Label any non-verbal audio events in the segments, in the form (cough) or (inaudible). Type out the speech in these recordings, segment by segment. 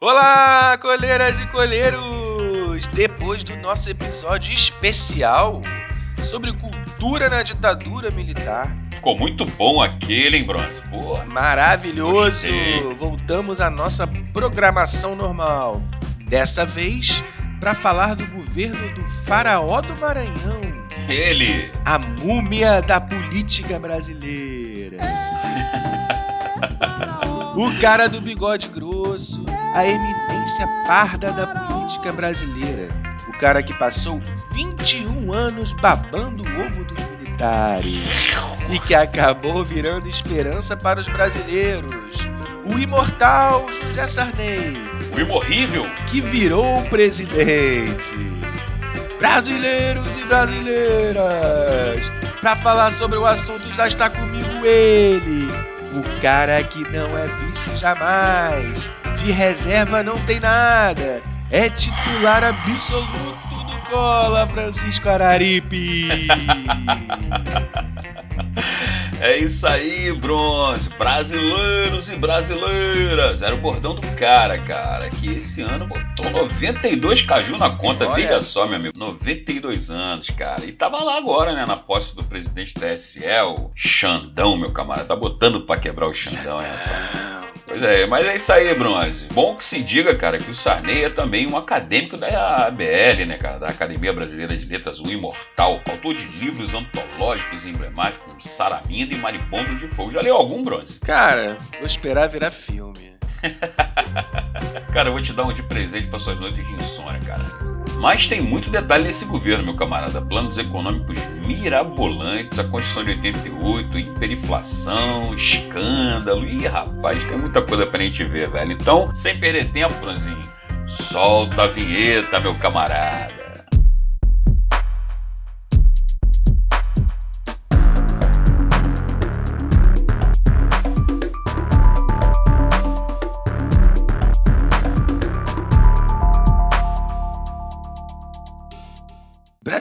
Olá, coleiras e coleiros! Depois do nosso episódio especial sobre cultura na ditadura militar. Ficou muito bom aquele, hein, Bronze? Pô, Maravilhoso! Gostei. Voltamos à nossa programação normal. Dessa vez, para falar do governo do Faraó do Maranhão, ele. a múmia da política brasileira. (laughs) O cara do bigode grosso, a eminência parda da política brasileira. O cara que passou 21 anos babando o ovo dos militares e que acabou virando esperança para os brasileiros. O imortal José Sarney, O imorrível. que virou presidente. Brasileiros e brasileiras, para falar sobre o assunto já está comigo ele, o cara que não é vice jamais, de reserva não tem nada, é titular absoluto do Cola, Francisco Araripe. (laughs) É isso aí, Bronze. Brasileiros e brasileiras. Era o bordão do cara, cara. Que esse ano botou 92 caju na conta. Olha Veja só. meu amigo. 92 anos, cara. E tava lá agora, né? Na posse do presidente da o Xandão, meu camarada. Tá botando pra quebrar o Xandão, né? rapaz? Pois é, mas é isso aí, Bronze. Bom que se diga, cara, que o Sarney é também um acadêmico da ABL, né, cara? Da Academia Brasileira de Letras, o Imortal. Autor de livros antológicos e emblemáticos como Saraminda e Maribondos de Fogo. Já leu algum, Bronze? Cara, vou esperar virar filme. (laughs) Cara, eu vou te dar um de presente para suas noites de insônia, cara. Mas tem muito detalhe nesse governo, meu camarada. Planos econômicos mirabolantes, a Constituição de 88, hiperinflação, escândalo. Ih, rapaz, tem muita coisa pra gente ver, velho. Então, sem perder tempo, Franzinho, solta a vinheta, meu camarada.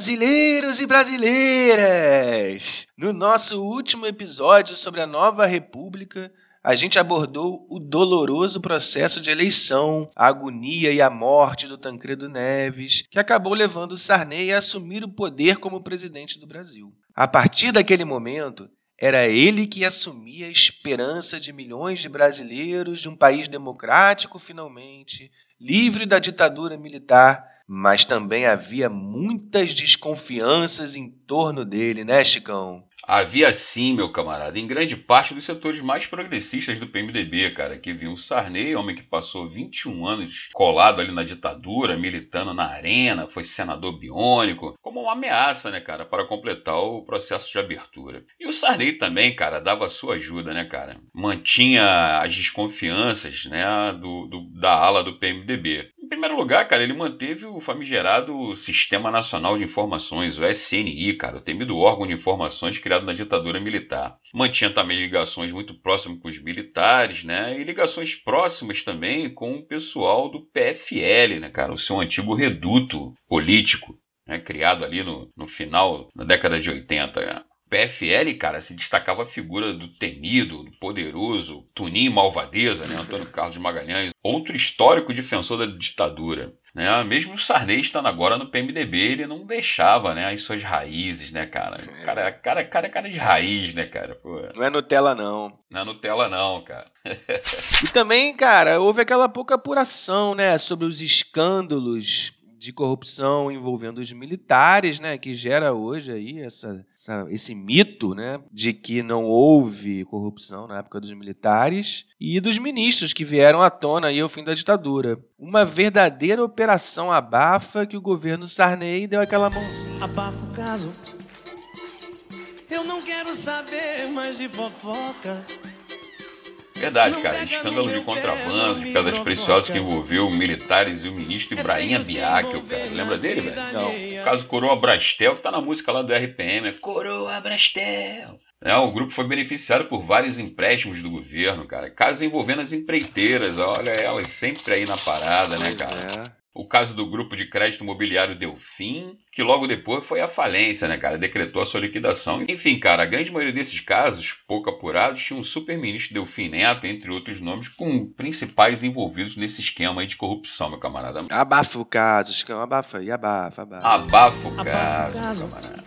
Brasileiros e brasileiras! No nosso último episódio sobre a nova república, a gente abordou o doloroso processo de eleição, a agonia e a morte do Tancredo Neves, que acabou levando Sarney a assumir o poder como presidente do Brasil. A partir daquele momento, era ele que assumia a esperança de milhões de brasileiros de um país democrático, finalmente, livre da ditadura militar, mas também havia muitas desconfianças em torno dele, né, Chicão? Havia sim, meu camarada, em grande parte dos setores mais progressistas do PMDB, cara, que viu o Sarney, homem que passou 21 anos colado ali na ditadura, militando na arena, foi senador biônico, como uma ameaça, né, cara, para completar o processo de abertura. E o Sarney também, cara, dava a sua ajuda, né, cara, mantinha as desconfianças, né, do, do- da ala do PMDB. Primeiro lugar, cara, ele manteve o famigerado Sistema Nacional de Informações, o SNI, cara, o temido órgão de informações criado na ditadura militar. Mantinha também ligações muito próximas com os militares, né? E ligações próximas também com o pessoal do PFL, né, cara? O seu antigo reduto político, né? Criado ali no, no final da década de 80, né? PFL, cara, se destacava a figura do temido, do poderoso Tuninho Malvadeza, né? Antônio Carlos de Magalhães, outro histórico defensor da ditadura. Né? Mesmo o Sarney estando agora no PMDB, ele não deixava né, as suas raízes, né, cara? Cara, cara, cara, cara de raiz, né, cara? Pô, Não é Nutella, não. não é Nutella não, cara. E também, cara, houve aquela pouca apuração, né, sobre os escândalos de corrupção envolvendo os militares, né, que gera hoje aí essa, essa- esse mito, né, de que não houve corrupção na época dos militares e dos ministros que vieram à tona aí ao fim da ditadura. Uma verdadeira operação abafa que o governo Sarney deu aquela mãozinha. Abafa o caso. Eu não quero saber mais de fofoca. Verdade, cara. Escândalo de contrabando de pedras preciosas que envolveu militares e o ministro Ibrahim Abiakel, cara. Lembra dele, velho? Não. O caso Coroa Brastel, que tá na música lá do RPM, é Coroa Brastel. É, o grupo foi beneficiado por vários empréstimos do governo, cara. Casos envolvendo as empreiteiras, olha elas sempre aí na parada, né, cara? O caso do grupo de crédito imobiliário Delfim, que logo depois foi a falência, né, cara? Decretou a sua liquidação. Enfim, cara, a grande maioria desses casos, pouco apurados, tinha um super-ministro Delfim Neto, entre outros nomes, com principais envolvidos nesse esquema aí de corrupção, meu camarada. Abafa o caso, escama, abafa aí, abafa, abafa. Abafa o caso. meu camarada.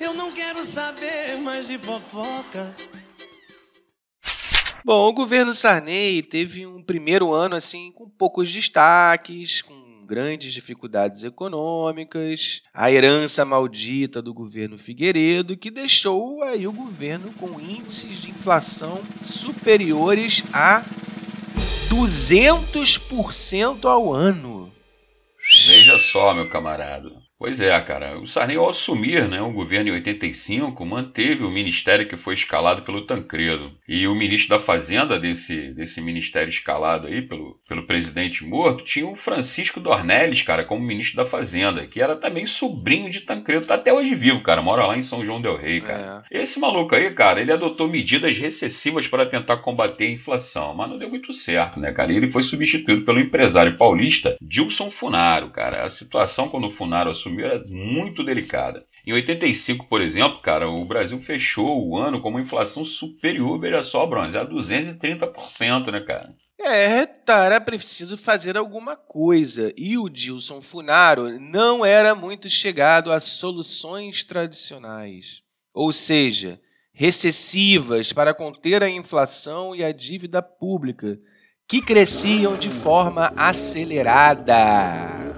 Eu não quero saber mais de fofoca. Bom, o governo Sarney teve um primeiro ano assim com poucos destaques, com grandes dificuldades econômicas, a herança maldita do governo Figueiredo, que deixou aí o governo com índices de inflação superiores a 200% ao ano. Veja só, meu camarada. Pois é, cara. O Sarney, ao assumir né, o governo em 85, manteve o ministério que foi escalado pelo Tancredo. E o ministro da Fazenda desse, desse ministério escalado aí pelo, pelo presidente morto tinha o Francisco Dornelles, cara, como ministro da Fazenda, que era também sobrinho de Tancredo. Tá até hoje vivo, cara. Mora lá em São João Del Rei, cara. Esse maluco aí, cara, ele adotou medidas recessivas para tentar combater a inflação, mas não deu muito certo, né, cara? E ele foi substituído pelo empresário paulista Dilson Funaro, cara. A situação quando o Funaro assumiu era muito delicada. Em 85, por exemplo, cara, o Brasil fechou o ano com uma inflação superior, veja só, Bronze, a 230%, né, cara? É, tá, era preciso fazer alguma coisa. E o Dilson Funaro não era muito chegado a soluções tradicionais. Ou seja, recessivas para conter a inflação e a dívida pública, que cresciam de forma acelerada.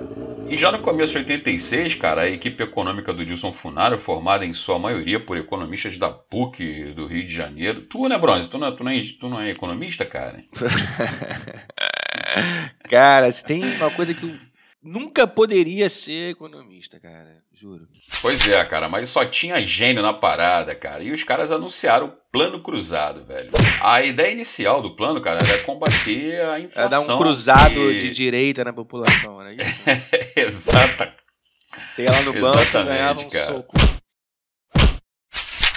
E já no começo de 86, cara, a equipe econômica do Dilson Funaro, formada em sua maioria por economistas da PUC do Rio de Janeiro. Tu, né, Bronze? Tu não, tu não, é, tu não é economista, cara? (laughs) cara, se tem uma coisa que nunca poderia ser economista, cara, juro. Pois é, cara, mas só tinha gênio na parada, cara. E os caras anunciaram o plano cruzado, velho. A ideia inicial do plano, cara, era combater a inflação. Era dar um cruzado que- de direita na população, né? (laughs) Exata. Você ia lá no banco e ganhava um cara. soco.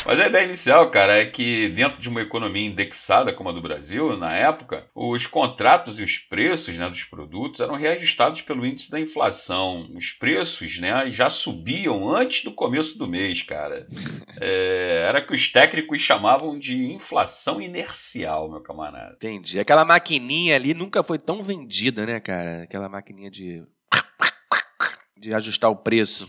Mas a ideia inicial, cara, é que dentro de uma economia indexada como a do Brasil, na época, os contratos e os preços né, dos produtos eram reajustados pelo índice da inflação. Os preços né, já subiam antes do começo do mês, cara. É, era que os técnicos chamavam de inflação inercial, meu camarada. Entendi. Aquela maquininha ali nunca foi tão vendida, né, cara? Aquela maquininha de. De ajustar o preço.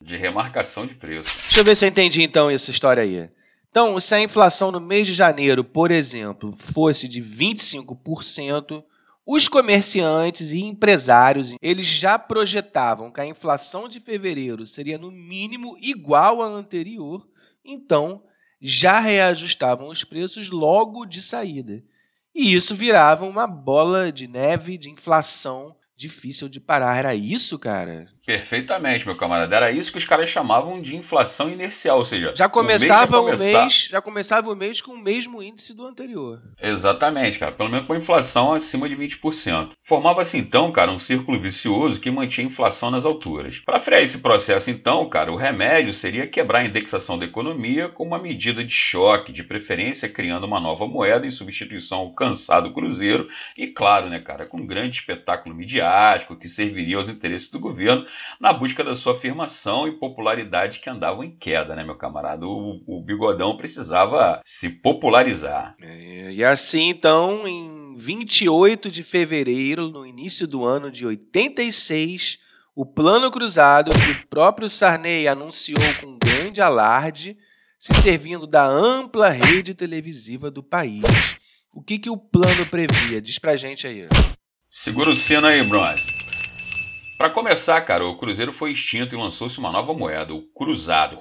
De remarcação de preço. Deixa eu ver se eu entendi então essa história aí. Então, se a inflação no mês de janeiro, por exemplo, fosse de 25%, os comerciantes e empresários, eles já projetavam que a inflação de fevereiro seria no mínimo igual à anterior, então já reajustavam os preços logo de saída. E isso virava uma bola de neve de inflação difícil de parar. Era isso, cara? Perfeitamente, meu camarada. Era isso que os caras chamavam de inflação inercial, ou seja, Já começava mês o ia começar- mês, já começava o mês com o mesmo índice do anterior. Exatamente, cara. Pelo menos com inflação acima de 20%. Formava-se então, cara, um círculo vicioso que mantinha a inflação nas alturas. Para frear esse processo, então, cara, o remédio seria quebrar a indexação da economia com uma medida de choque, de preferência criando uma nova moeda em substituição ao cansado cruzeiro e, claro, né, cara, com um grande espetáculo midiático que serviria aos interesses do governo na busca da sua afirmação e popularidade que andavam em queda, né, meu camarada? O, o bigodão precisava se popularizar. É, e assim, então, em 28 de fevereiro, no início do ano de 86, o Plano Cruzado, que o próprio Sarney anunciou com grande alarde, se servindo da ampla rede televisiva do país. O que, que o plano previa? Diz pra gente aí. Segura o sino aí, Bronze. Para começar, cara, o Cruzeiro foi extinto e lançou-se uma nova moeda, o Cruzado.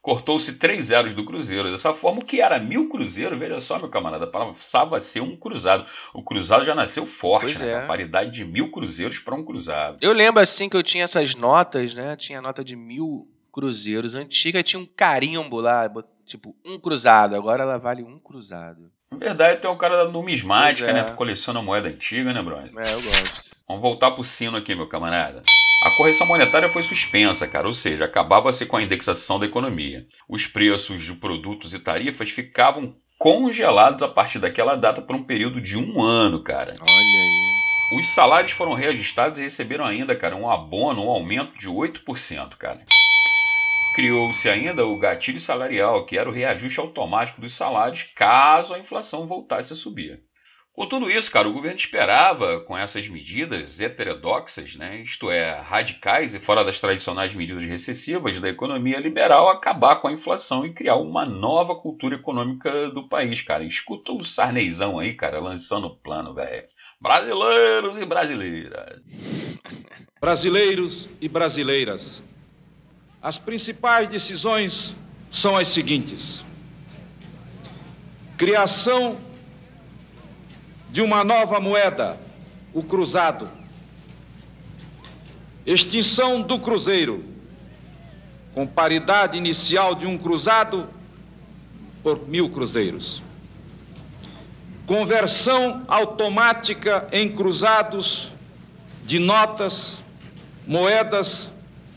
Cortou-se três zeros do Cruzeiro. Dessa forma, o que era mil Cruzeiro, veja só, meu camarada, passava a ser um Cruzado. O Cruzado já nasceu forte, Pois né? é. com A paridade de mil Cruzeiros para um Cruzado. Eu lembro assim que eu tinha essas notas, né? Tinha nota de mil cruzeiros antiga, tinha um carimbo lá, tipo, um cruzado. Agora ela vale um cruzado. Na verdade, tem o cara da numismática, Pois é. né? Que coleciona moeda antiga, né, Bronze? É, eu gosto. Vamos voltar pro sino aqui, meu camarada. A correção monetária foi suspensa, cara, ou seja, acabava-se com a indexação da economia. Os preços de produtos e tarifas ficavam congelados a partir daquela data por um período de um ano, cara. Olha aí. Os salários foram reajustados e receberam ainda, cara, um abono, um aumento de 8%, cara. Criou-se ainda o gatilho salarial, que era o reajuste automático dos salários caso a inflação voltasse a subir. Com tudo isso, cara, o governo esperava, com essas medidas heterodoxas, né, isto é, radicais e fora das tradicionais medidas recessivas da economia liberal, acabar com a inflação e criar uma nova cultura econômica do país, cara. Escuta o Sarneizão aí, cara, lançando o plano, velho. Brasileiros e brasileiras. Brasileiros e brasileiras. As principais decisões são as seguintes: criação de uma nova moeda, o cruzado. Extinção do cruzeiro, com paridade inicial de um cruzado por mil cruzeiros. Conversão automática em cruzados de notas, moedas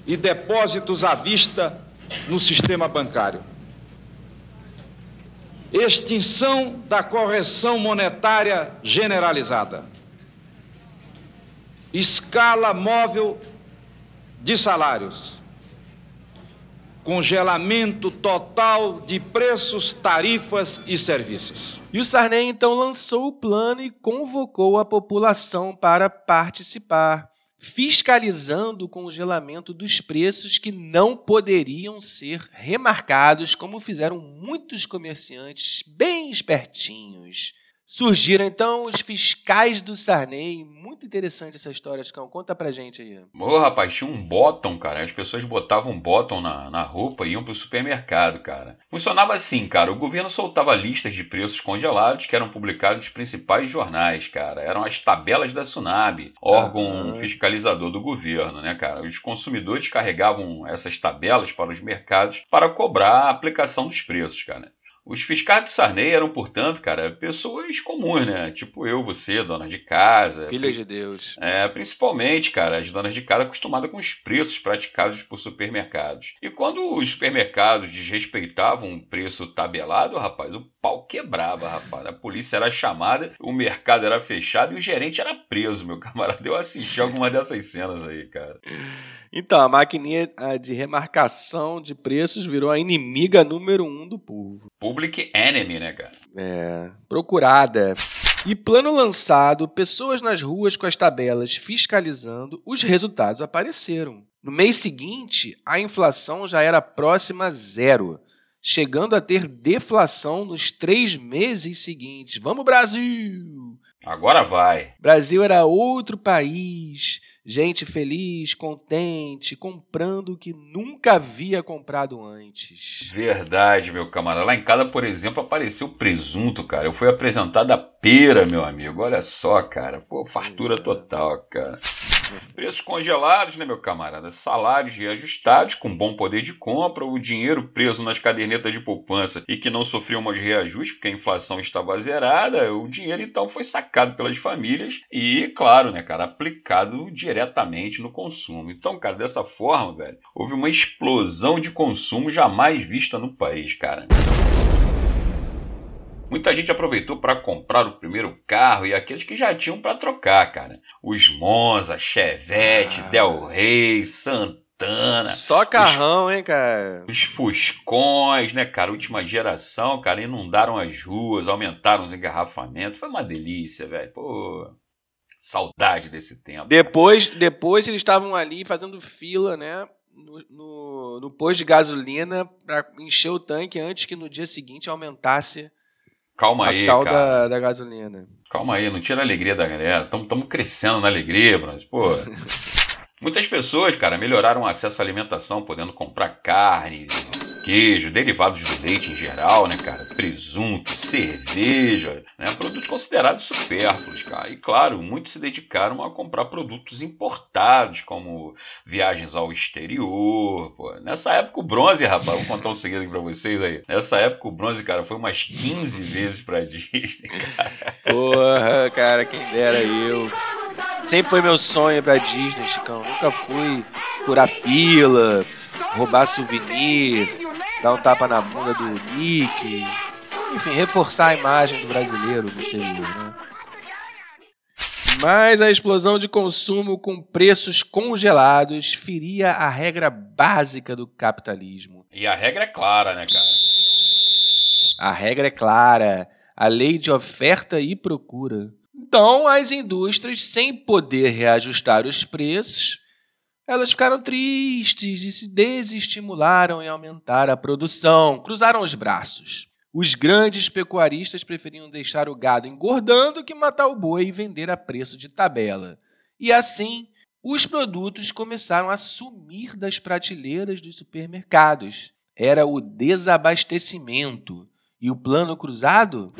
e depósitos à vista no sistema bancário. Extinção da correção monetária generalizada, escala móvel de salários, congelamento total de preços, tarifas e serviços. E o Sarney então lançou o plano e convocou a população para participar fiscalizando o congelamento dos preços que não poderiam ser remarcados, como fizeram muitos comerciantes bem espertinhos Surgiram então os fiscais do Sarney. Muito interessante essa história, Chicão. Conta pra gente aí. Ô, rapaz, tinha um bottom, cara. As pessoas botavam bottom na, na roupa e iam pro supermercado, cara. Funcionava assim, cara. O governo soltava listas de preços congelados que eram publicados nos principais jornais, cara. Eram as tabelas da Sunab, órgão fiscalizador do governo, né, cara? Os consumidores carregavam essas tabelas para os mercados para cobrar a aplicação dos preços, cara. Os fiscais do Sarney eram, portanto, cara, pessoas comuns, né? Tipo eu, você, dona de casa. Filhas de Deus. É, principalmente, cara, as donas de casa acostumadas com os preços praticados por supermercados. E quando os supermercados desrespeitavam um preço tabelado, rapaz, o pau quebrava, rapaz. A polícia era chamada, o mercado era fechado e o gerente era preso, meu camarada. Eu assisti alguma dessas cenas aí, cara. Então, a maquininha de remarcação de preços virou a inimiga número um do povo. Public enemy, né, cara? É, procurada. E plano lançado, pessoas nas ruas com as tabelas fiscalizando, os resultados apareceram. No mês seguinte, a inflação já era próxima a zero, chegando a ter deflação nos três meses seguintes. Vamos, Brasil! Agora vai. Brasil era outro país, gente feliz, contente, comprando o que nunca havia comprado antes. Verdade, meu camarada. Lá em casa, por exemplo, apareceu presunto, cara. Eu fui apresentado a pera, meu amigo. Olha só, cara. Pô, fartura total, cara. Preços congelados, né, meu camarada? Salários reajustados, com bom poder de compra, o dinheiro preso nas cadernetas de poupança e que não sofriam mais reajuste porque a inflação estava zerada, o dinheiro então foi sacado pelas famílias e, claro, né, cara, aplicado diretamente no consumo. Então, cara, dessa forma, velho, houve uma explosão de consumo jamais vista no país, cara. Muita gente aproveitou para comprar o primeiro carro e aqueles que já tinham para trocar, cara. Os Monza, Chevette, ah. Del Rey, Santana. Só carrão, os, hein, cara? Os Fuscões, né, cara? Última geração, cara, inundaram as ruas, aumentaram os engarrafamentos. Foi uma delícia, velho. Pô, saudade desse tempo. Depois, depois eles estavam ali fazendo fila, né? No, no, no posto de gasolina para encher o tanque antes que no dia seguinte aumentasse Calma a aí, tal cara. Da, da gasolina. Calma aí, não tira a alegria da galera. Estamos crescendo na alegria, mas, pô. (laughs) Muitas pessoas, cara, melhoraram o acesso à alimentação, podendo comprar carne, queijo, derivados do leite em geral, né, cara? Presunto, cerveja, né? Produtos considerados supérfluos, cara. E claro, muitos se dedicaram a comprar produtos importados, como viagens ao exterior. Pô. Nessa época o bronze, rapaz, vou contar um segredo aqui pra vocês aí. Nessa época o bronze, cara, foi umas 15 vezes pra (laughs) Disney, cara. Porra, cara, quem dera eu. Sempre foi meu sonho pra Disney, Chicão. Nunca fui furar fila, roubar souvenir, dar um tapa na bunda do Nick. Enfim, reforçar a imagem do brasileiro no exterior, né? Mas a explosão de consumo com preços congelados feria a regra básica do capitalismo. E a regra é clara, né, cara? A regra é clara, a lei de oferta e procura. Então, as indústrias, sem poder reajustar os preços, elas ficaram tristes e se desestimularam em aumentar a produção, cruzaram os braços. Os grandes pecuaristas preferiam deixar o gado engordando que matar o boi e vender a preço de tabela. E assim, os produtos começaram a sumir das prateleiras dos supermercados. Era o desabastecimento. E o plano cruzado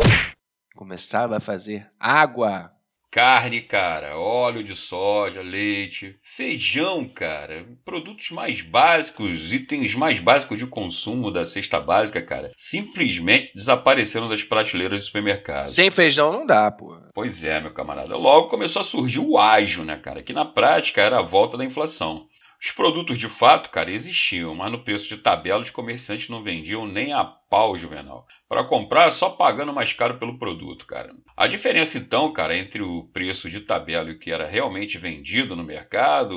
começava a fazer água. Carne, cara, óleo de soja, leite, feijão, cara, produtos mais básicos, itens mais básicos de consumo da cesta básica, cara, simplesmente desapareceram das prateleiras do supermercado. Sem feijão não dá, pô. Pois é, meu camarada. Logo começou a surgir o ágio, né, cara, que na prática era a volta da inflação. Os produtos de fato, cara, existiam, mas no preço de tabela os comerciantes não vendiam nem a pau, Juvenal. Para comprar, só pagando mais caro pelo produto, cara. A diferença, então, cara, entre o preço de tabela e o que era realmente vendido no mercado,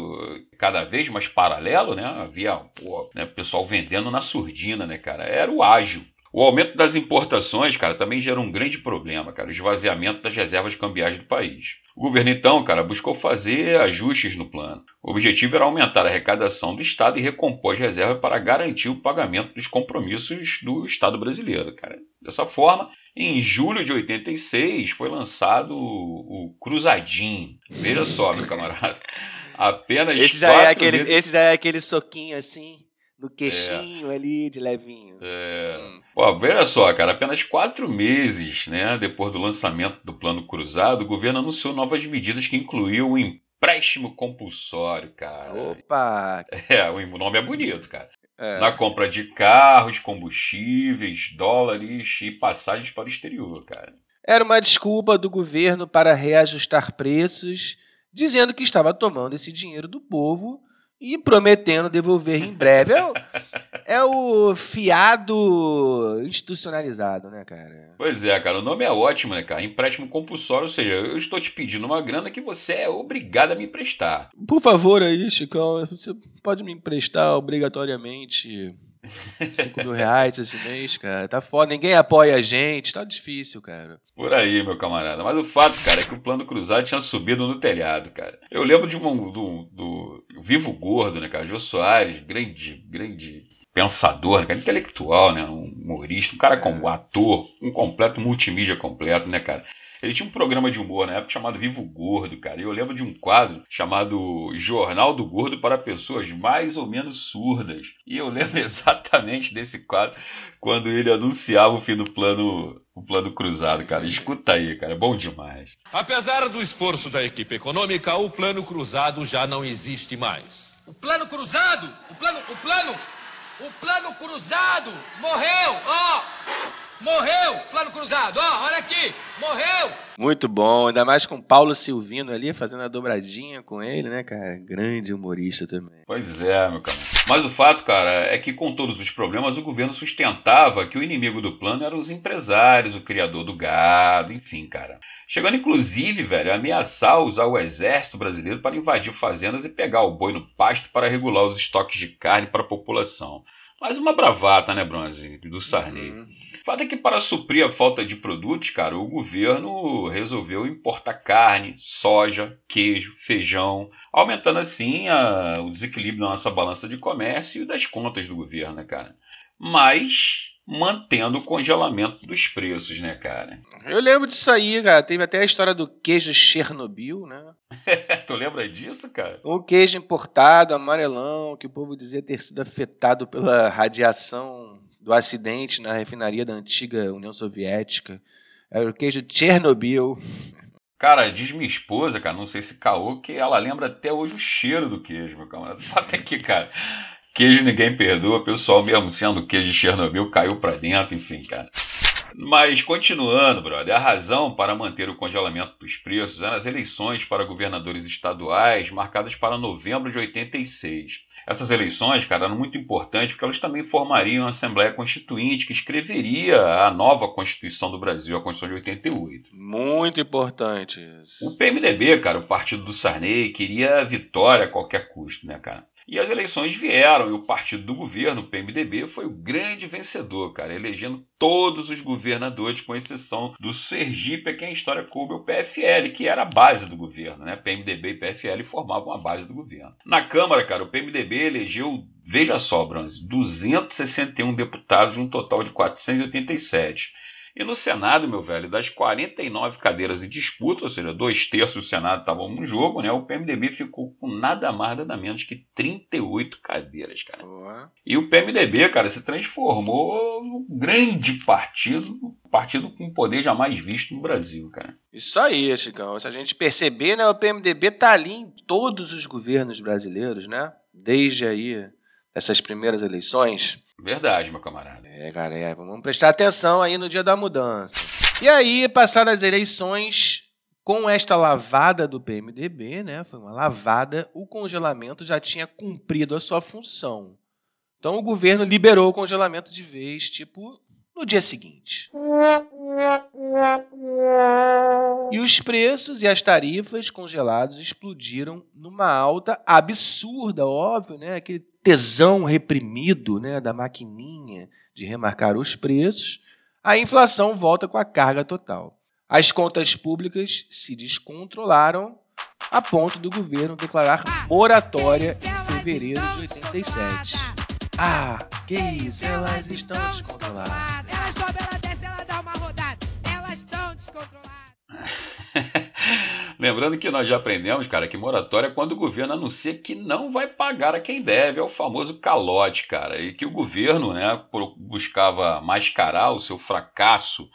cada vez mais paralelo, né? Havia o né, pessoal vendendo na surdina, né, cara? Era o ágil. O aumento das importações, cara, também gerou um grande problema, cara, o esvaziamento das reservas cambiais do país. O governo, então, cara, buscou fazer ajustes no plano. O objetivo era aumentar a arrecadação do Estado e recompor as reservas para garantir o pagamento dos compromissos do Estado brasileiro, cara. Dessa forma, em julho de 86, foi lançado o Cruzadinho. Veja só, meu camarada. (laughs) Apenas esse já, é aquele, meses... esse já é aquele soquinho assim no queixinho é. ali, de levinho. É. Hum. Pô, veja só, cara, apenas quatro meses né, depois do lançamento do Plano Cruzado, o governo anunciou novas medidas que incluíam o empréstimo compulsório, cara. Opa! É, o nome é bonito, cara. É. Na compra de carros, combustíveis, dólares e passagens para o exterior, cara. Era uma desculpa do governo para reajustar preços, dizendo que estava tomando esse dinheiro do povo e prometendo devolver em breve. É o, é o fiado institucionalizado, né, cara? Pois é, cara. O nome é ótimo, né, cara? Empréstimo compulsório, ou seja, eu estou te pedindo uma grana que você é obrigado a me emprestar. Por favor aí, Chicão, você pode me emprestar obrigatoriamente 5 mil reais esse mês, cara. Tá foda. Ninguém apoia a gente. Tá difícil, cara. Por aí, meu camarada. Mas o fato, cara, é que o plano cruzado tinha subido no telhado, cara. Eu lembro de um do, do Vivo Gordo, né, cara? Jô Soares, grande, grande pensador, né, cara? intelectual, né? Um humorista, um cara como é. ator, um completo multimídia completo, né, cara? Ele tinha um programa de humor na época chamado Vivo Gordo, cara. E eu lembro de um quadro chamado Jornal do Gordo para pessoas mais ou menos surdas. E eu lembro (laughs) exatamente desse quadro quando ele anunciava o fim do plano, o plano cruzado, cara. Escuta aí, cara, bom demais. Apesar do esforço da equipe econômica, o plano cruzado já não existe mais. O plano cruzado? O plano, o plano, o plano cruzado morreu, ó! Oh! Morreu! Plano cruzado, ó, olha aqui! Morreu! Muito bom, ainda mais com Paulo Silvino ali fazendo a dobradinha com ele, né, cara? Grande humorista também. Pois é, meu cara. Mas o fato, cara, é que com todos os problemas o governo sustentava que o inimigo do plano eram os empresários, o criador do gado, enfim, cara. Chegando inclusive, velho, a ameaçar usar o exército brasileiro para invadir fazendas e pegar o boi no pasto para regular os estoques de carne para a população. Mais uma bravata, né, Bronze, do Sarney. Uhum. O fato é que para suprir a falta de produtos, cara, o governo resolveu importar carne, soja, queijo, feijão, aumentando assim a, o desequilíbrio na nossa balança de comércio e das contas do governo, né, cara? Mas mantendo o congelamento dos preços, né, cara? Eu lembro disso aí, cara. Teve até a história do queijo Chernobyl, né? (laughs) tu lembra disso, cara? Um queijo importado, amarelão, que o povo dizia ter sido afetado pela radiação do acidente na refinaria da antiga União Soviética. Era o queijo Chernobyl. Cara, diz minha esposa, cara, não sei se caô, que ela lembra até hoje o cheiro do queijo, meu camarada. O fato é que, cara, queijo ninguém perdoa, pessoal mesmo sendo queijo de Chernobyl caiu pra dentro, enfim, cara. Mas continuando, brother, a razão para manter o congelamento dos preços eram as eleições para governadores estaduais marcadas para novembro de 86. Essas eleições, cara, eram muito importantes porque elas também formariam a Assembleia Constituinte que escreveria a nova Constituição do Brasil, a Constituição de 88. Muito importante. O PMDB, cara, o partido do Sarney, queria a vitória a qualquer custo, né, cara? E as eleições vieram e o partido do governo, o PMDB, foi o grande vencedor, cara, elegendo todos os governadores, com exceção do Sergipe, a quem a história coube o PFL, que era a base do governo, né? PMDB e PFL formavam a base do governo. Na Câmara, cara, o PMDB elegeu, veja só, Bronze, 261 deputados de um total de 487. E no Senado, meu velho, das 49 cadeiras em disputa, ou seja, dois terços do Senado estavam no jogo, né? O PMDB ficou com nada mais, nada menos que 38 cadeiras, cara. Boa. E o PMDB, cara, se transformou num grande partido, um partido com poder jamais visto no Brasil, cara. Isso aí, Chicão. Se a gente perceber, né, o PMDB tá ali em todos os governos brasileiros, né? Desde aí essas primeiras eleições. Verdade, meu camarada. É, cara, é, vamos prestar atenção aí no dia da mudança. E aí, passadas as eleições, com esta lavada do PMDB, né? Foi uma lavada, o congelamento já tinha cumprido a sua função. Então o governo liberou o congelamento de vez, tipo, no dia seguinte. E os preços e as tarifas congelados explodiram numa alta absurda, óbvio, né? Aquele tesão reprimido, né, da maquininha de remarcar os preços. A inflação volta com a carga total. As contas públicas se descontrolaram a ponto do governo declarar moratória em fevereiro de 87. Ah, que isso, elas estão descontroladas. Ela sobe, ela desce, ela dá uma rodada. Elas estão descontroladas. (laughs) Lembrando que nós já aprendemos, cara, que moratória é quando o governo anuncia que não vai pagar a quem deve, é o famoso calote, cara, e que o governo, né, buscava mascarar o seu fracasso,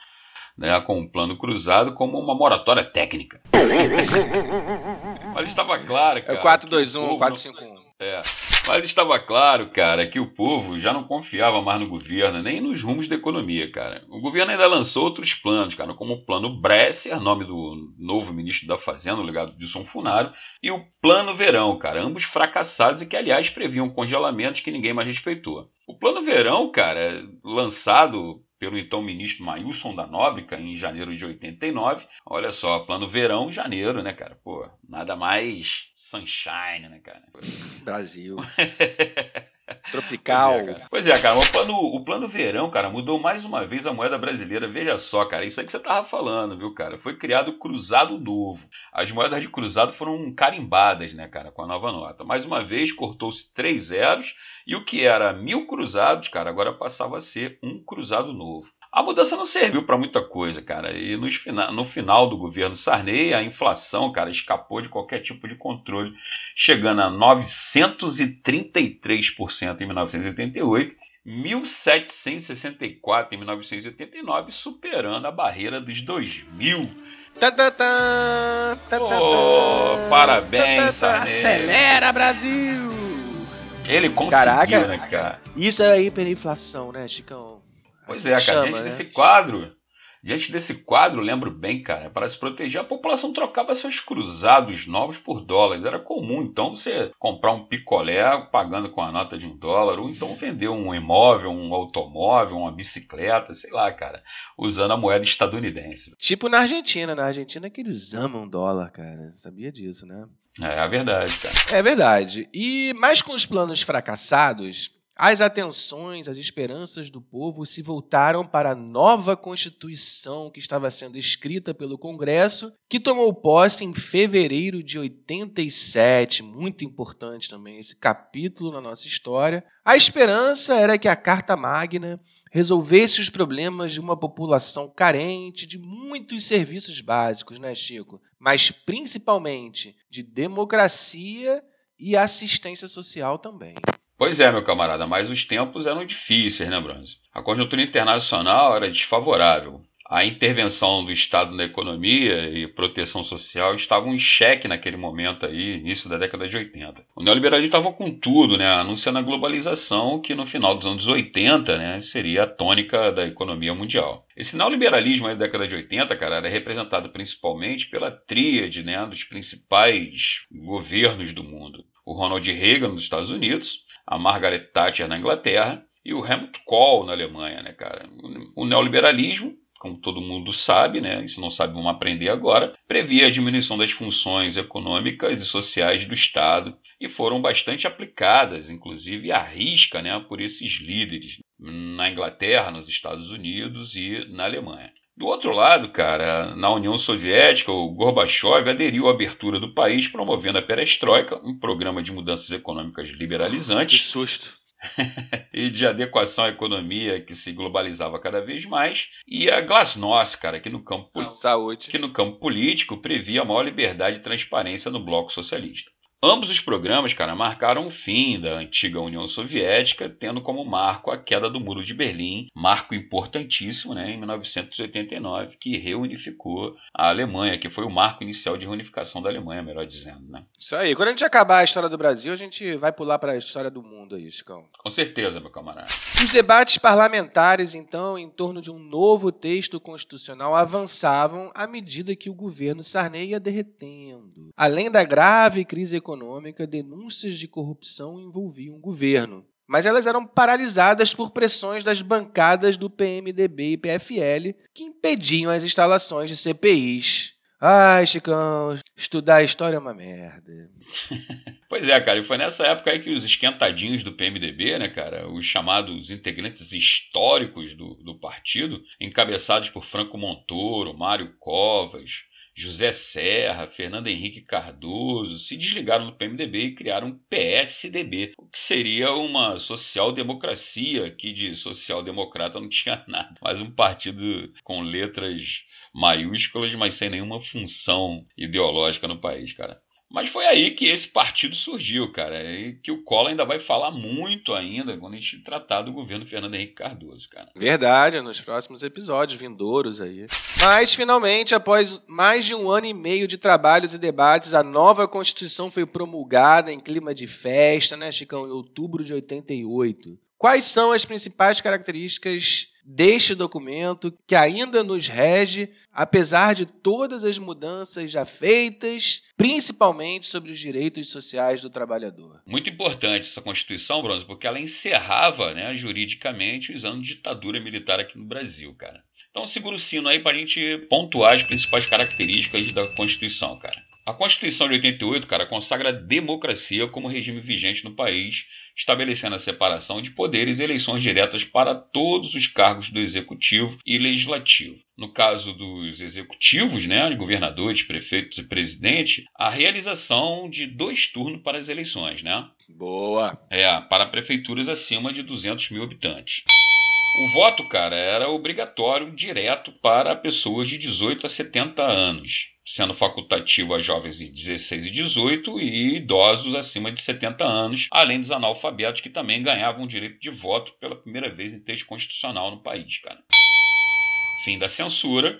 né, com o plano cruzado como uma moratória técnica. (laughs) Mas estava claro, É cara. o que 421, povo não- 451. É. Mas estava claro, cara, que o povo já não confiava mais no governo, nem nos rumos da economia, cara. O governo ainda lançou outros planos, cara, como o Plano Bresser, nome do novo ministro da Fazenda, o legado de São Funaro, e o Plano Verão, cara, ambos fracassados e que, aliás, previam congelamentos que ninguém mais respeitou. O Plano Verão, cara, lançado pelo então ministro Mailson da Nóbrega em janeiro de 89. Olha só, plano verão, janeiro, né, cara? Pô, nada mais sunshine, né, cara? Brasil. (laughs) Tropical. Pois é, cara. Pois é, cara, o plano, o plano verão, cara, mudou mais uma vez a moeda brasileira. Veja só, cara, isso aí que você tava falando, viu, cara? Foi criado o cruzado novo. As moedas de cruzado foram carimbadas, né, cara, com a nova nota. Mais uma vez, cortou-se três zeros e o que era mil cruzados, cara, agora passava a ser um cruzado novo. A mudança não serviu para muita coisa, cara. E nos fina no final do governo Sarney, a inflação, cara, escapou de qualquer tipo de controle, chegando a 933% em 1988, 1764 em 1989, superando a barreira dos 2000. Tá, tá, tá, tá, tá, Oh, tá. parabéns, Tá, tá, tá. Sarney. Acelera, Brasil! Ele conseguiu, Caraca. né, cara? Isso é hiperinflação, né, Chicão? Pois Assim é, cara, chama, diante né? desse quadro, diante desse quadro, lembro bem, cara, para se proteger, a população trocava seus cruzados novos por dólares. Era comum, então, você comprar um picolé pagando com a nota de um dólar, ou então vender um imóvel, um automóvel, uma bicicleta, sei lá, cara, usando a moeda estadunidense. Tipo na Argentina. Na Argentina que eles amam dólar, cara. Sabia disso, né? É a verdade, cara. É verdade. E mais com os planos fracassados, as atenções, as esperanças do povo se voltaram para a nova Constituição que estava sendo escrita pelo Congresso, que tomou posse em fevereiro de 87. Muito importante também esse capítulo na nossa história. A esperança era que a Carta Magna resolvesse os problemas de uma população carente de muitos serviços básicos, né, Chico? Mas principalmente de democracia e assistência social também. Pois é, meu camarada, mas os tempos eram difíceis, né, Bronze? A conjuntura internacional era desfavorável. A intervenção do Estado na economia e proteção social estavam em xeque naquele momento aí, início da década de 80. O neoliberalismo estava com tudo, né, anunciando a globalização que no final dos anos 80 né, seria a tônica da economia mundial. Esse neoliberalismo aí da década de 80, cara, era representado principalmente pela tríade né, dos principais governos do mundo. O Ronald Reagan nos Estados Unidos, a Margaret Thatcher na Inglaterra e o Helmut Kohl na Alemanha, né, cara? O neoliberalismo, como todo mundo sabe, né, e se não sabe vamos aprender agora, previa a diminuição das funções econômicas e sociais do Estado e foram bastante aplicadas, inclusive à risca, né, por esses líderes na Inglaterra, nos Estados Unidos e na Alemanha. Do outro lado, cara, na União Soviética, o Gorbachev aderiu à abertura do país, promovendo a perestroika, um programa de mudanças econômicas liberalizantes. Que susto. (laughs) e de adequação à economia que se globalizava cada vez mais, e a Glasnost, cara, que no campo, Saúde. que no campo político previa a maior liberdade e transparência no bloco socialista. Ambos os programas, cara, marcaram o fim da antiga União Soviética, tendo como marco a queda do Muro de Berlim, marco importantíssimo, né, em 1989, que reunificou a Alemanha, que foi o marco inicial de reunificação da Alemanha, melhor dizendo, né? Isso aí. Quando a gente acabar a história do Brasil, a gente vai pular para a história do mundo aí, Chicão. Com certeza, meu camarada. Os debates parlamentares, então, em torno de um novo texto constitucional avançavam à medida que o governo Sarney ia derretendo. Além da grave crise econômica, denúncias de corrupção envolviam o governo. Mas elas eram paralisadas por pressões das bancadas do PMDB e PFL, que impediam as instalações de CPIs. Ai, Chicão, estudar história é uma merda. (laughs) Pois é, cara, e foi nessa época aí que os esquentadinhos do PMDB, né, cara, os chamados integrantes históricos do, do partido, encabeçados por Franco Montoro, Mário Covas, José Serra, Fernando Henrique Cardoso, se desligaram do PMDB e criaram um PSDB, o que seria uma social-democracia, que de social-democrata não (laughs) tinha nada, mas um partido com letras maiúsculas, mas sem nenhuma função ideológica no país, cara. Mas foi aí que esse partido surgiu, cara. E que o Collor ainda vai falar muito ainda quando a gente tratar do governo Fernando Henrique Cardoso, cara. Verdade, nos próximos episódios vindouros aí. Mas, finalmente, após mais de um ano e meio de trabalhos e debates, a nova Constituição foi promulgada em clima de festa, né, Chicão, em outubro de 88. Quais são as principais características deste documento que ainda nos rege, apesar de todas as mudanças já feitas, principalmente sobre os direitos sociais do trabalhador? Muito importante essa Constituição, Bronze, porque ela encerrava né, juridicamente os anos de ditadura militar aqui no Brasil, cara. Então segura o sino aí para a gente pontuar as principais características da Constituição, cara. A Constituição de 88, cara, consagra a democracia como regime vigente no país, estabelecendo a separação de poderes e eleições diretas para todos os cargos do executivo e legislativo. No caso dos executivos, né, governadores, prefeitos e presidente, a realização de dois turnos para as eleições, né? Boa. É, para prefeituras acima de 200 mil habitantes. O voto, cara, era obrigatório direto para pessoas de 18 a 70 anos, sendo facultativo a jovens de 16 e 18 e idosos acima de 70 anos, além dos analfabetos que também ganhavam o direito de voto pela primeira vez em texto constitucional no país, cara. Fim da censura,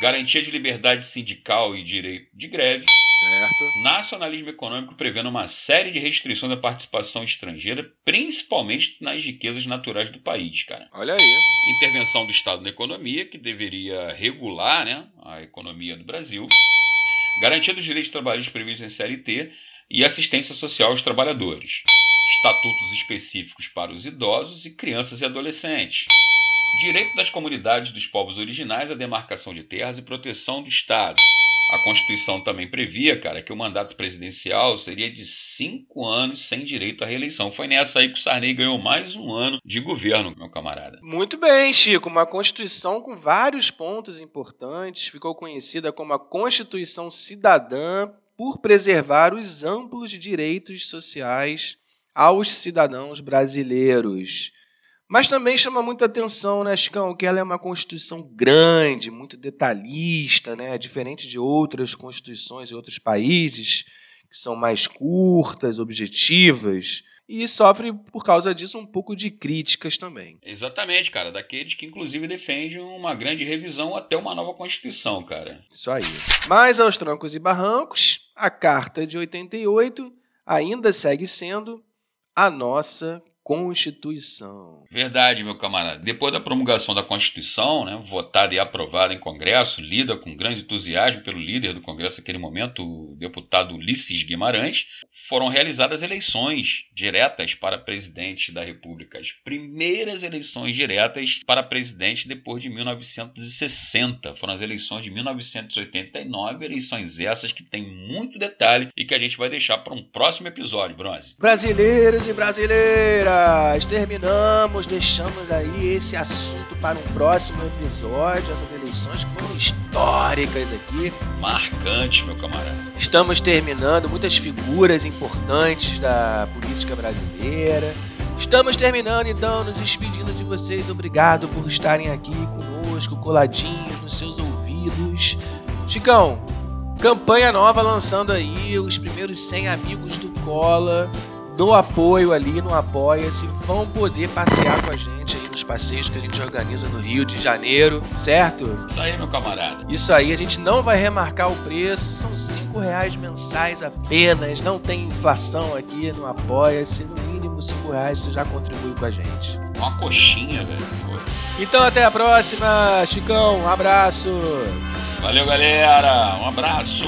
garantia de liberdade sindical e direito de greve, Certo. nacionalismo econômico prevendo uma série de restrições à participação estrangeira, principalmente nas riquezas naturais do país, cara. Olha aí. Intervenção do Estado na economia, que deveria regular né, a economia do Brasil. Garantia dos direitos trabalhistas previstos em CLT e assistência social aos trabalhadores. Estatutos específicos para os idosos e crianças e adolescentes. Direito das comunidades dos povos originais à demarcação de terras e proteção do Estado. A Constituição também previa, cara, que o mandato presidencial seria de cinco anos sem direito à reeleição. Foi nessa aí que o Sarney ganhou mais um ano de governo, meu camarada. Muito bem, Chico. Uma Constituição com vários pontos importantes. Ficou conhecida como a Constituição Cidadã por preservar os amplos direitos sociais aos cidadãos brasileiros. Mas também chama muita atenção, né, Chicão, que ela é uma Constituição grande, muito detalhista, né, diferente de outras constituições em outros países, que são mais curtas, objetivas. e sofre por causa disso um pouco de críticas também. Exatamente, cara, daqueles que inclusive defendem uma grande revisão até uma nova Constituição, cara. Isso aí. Mas aos trancos e barrancos, a Carta de 88 ainda segue sendo a nossa Constituição. Verdade, meu camarada. Depois da promulgação da Constituição, né, votada e aprovada em Congresso, lida com grande entusiasmo pelo líder do Congresso naquele momento, o deputado Ulisses Guimarães, foram realizadas eleições diretas para presidente da República. As primeiras eleições diretas para presidente depois de 1960. Foram as eleições de 1989, eleições essas que tem muito detalhe e que a gente vai deixar para um próximo episódio, Bronze. Brasileiros e brasileiras! Terminamos, deixamos aí esse assunto para um próximo episódio, essas eleições que foram históricas aqui. Marcante, meu camarada. Estamos terminando muitas figuras importantes da política brasileira. Estamos terminando, então, nos despedindo de vocês. Obrigado por estarem aqui conosco, coladinhos nos seus ouvidos. Chicão, campanha nova lançando aí os primeiros 100 amigos do Cola do apoio ali no Apoia-se vão poder passear com a gente aí nos passeios que a gente organiza no Rio de Janeiro, certo? Isso aí, meu camarada. Isso aí, a gente não vai remarcar o preço, são cinco reais mensais apenas, não tem inflação aqui no Apoia-se, no mínimo cinco reais você já contribui com a gente. Uma coxinha, velho. Então até a próxima, Chicão, um abraço. Valeu, galera, um abraço.